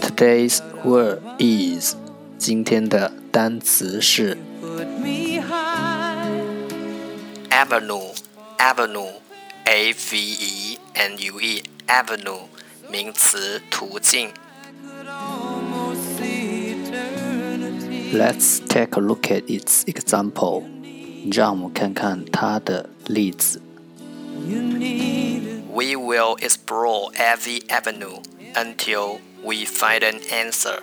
Today's word is 今天的单词是 avenue avenue a v e n u e avenue 名词途径。Let's take a look at its example. 让我们看看它的例子。 We will explore every avenue until we find an answer.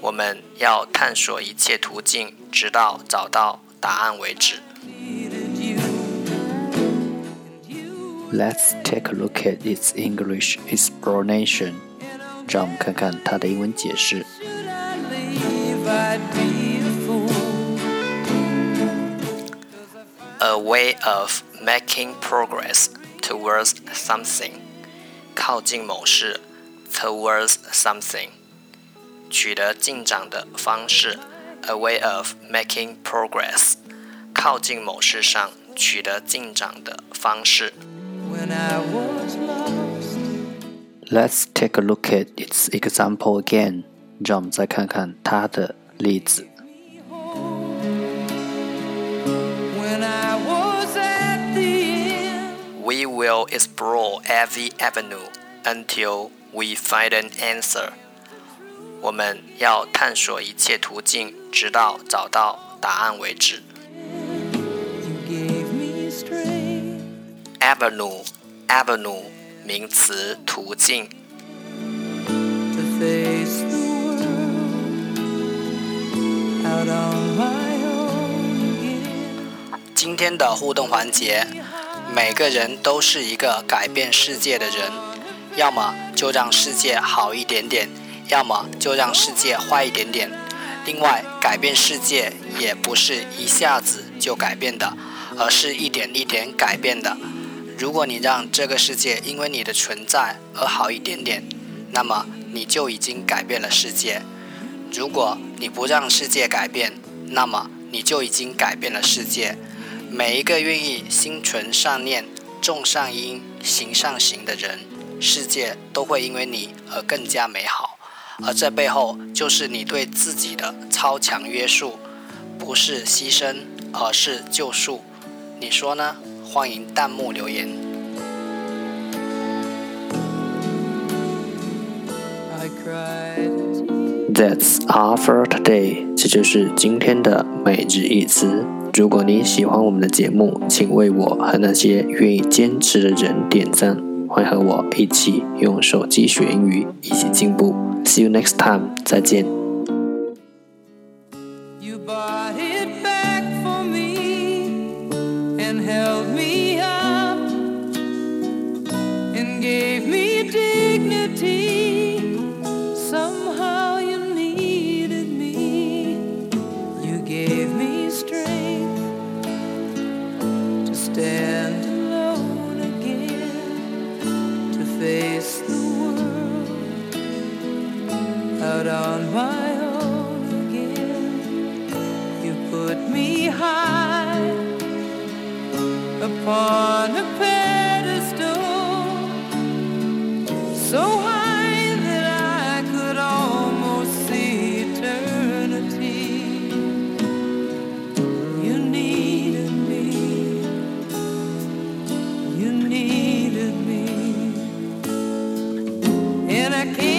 我们要探索一切途径，直到找到答案为止。Let's take a look at its English explanation. 让我们看看它的英文解释。A way of making progress towards something，靠近某事，towards something，取得进展的方式，a way of making progress，靠近某事上取得进展的方式。Let's take a look at its example again，让我们再看看它的例子。 We will explore every avenue until we find an answer. 我们要探索一切途径，直到找到答案为止。Avenue, avenue，名词，途径。今天的互动环节。 每个人都是一个改变世界的人，要么就让世界好一点点，要么就让世界坏一点点。另外，改变世界也不是一下子就改变的，而是一点一点改变的。如果你让这个世界因为你的存在而好一点点，那么你就已经改变了世界。如果你不让世界改变，那么你就已经改变了世界。每一个愿意心存善念、种善因、行善行的人，世界都会因为你而更加美好。而这背后就是你对自己的超强约束，不是牺牲，而是救赎。你说呢？欢迎弹幕留言。That's all for today。这就是今天的每日一词。如果你喜欢我们的节目，请为我和那些愿意坚持的人点赞。欢迎和我一起用手机学英语，一起进步。See you next time，再见。you buy it back for me and help me out on my own again. You put me high upon I can't.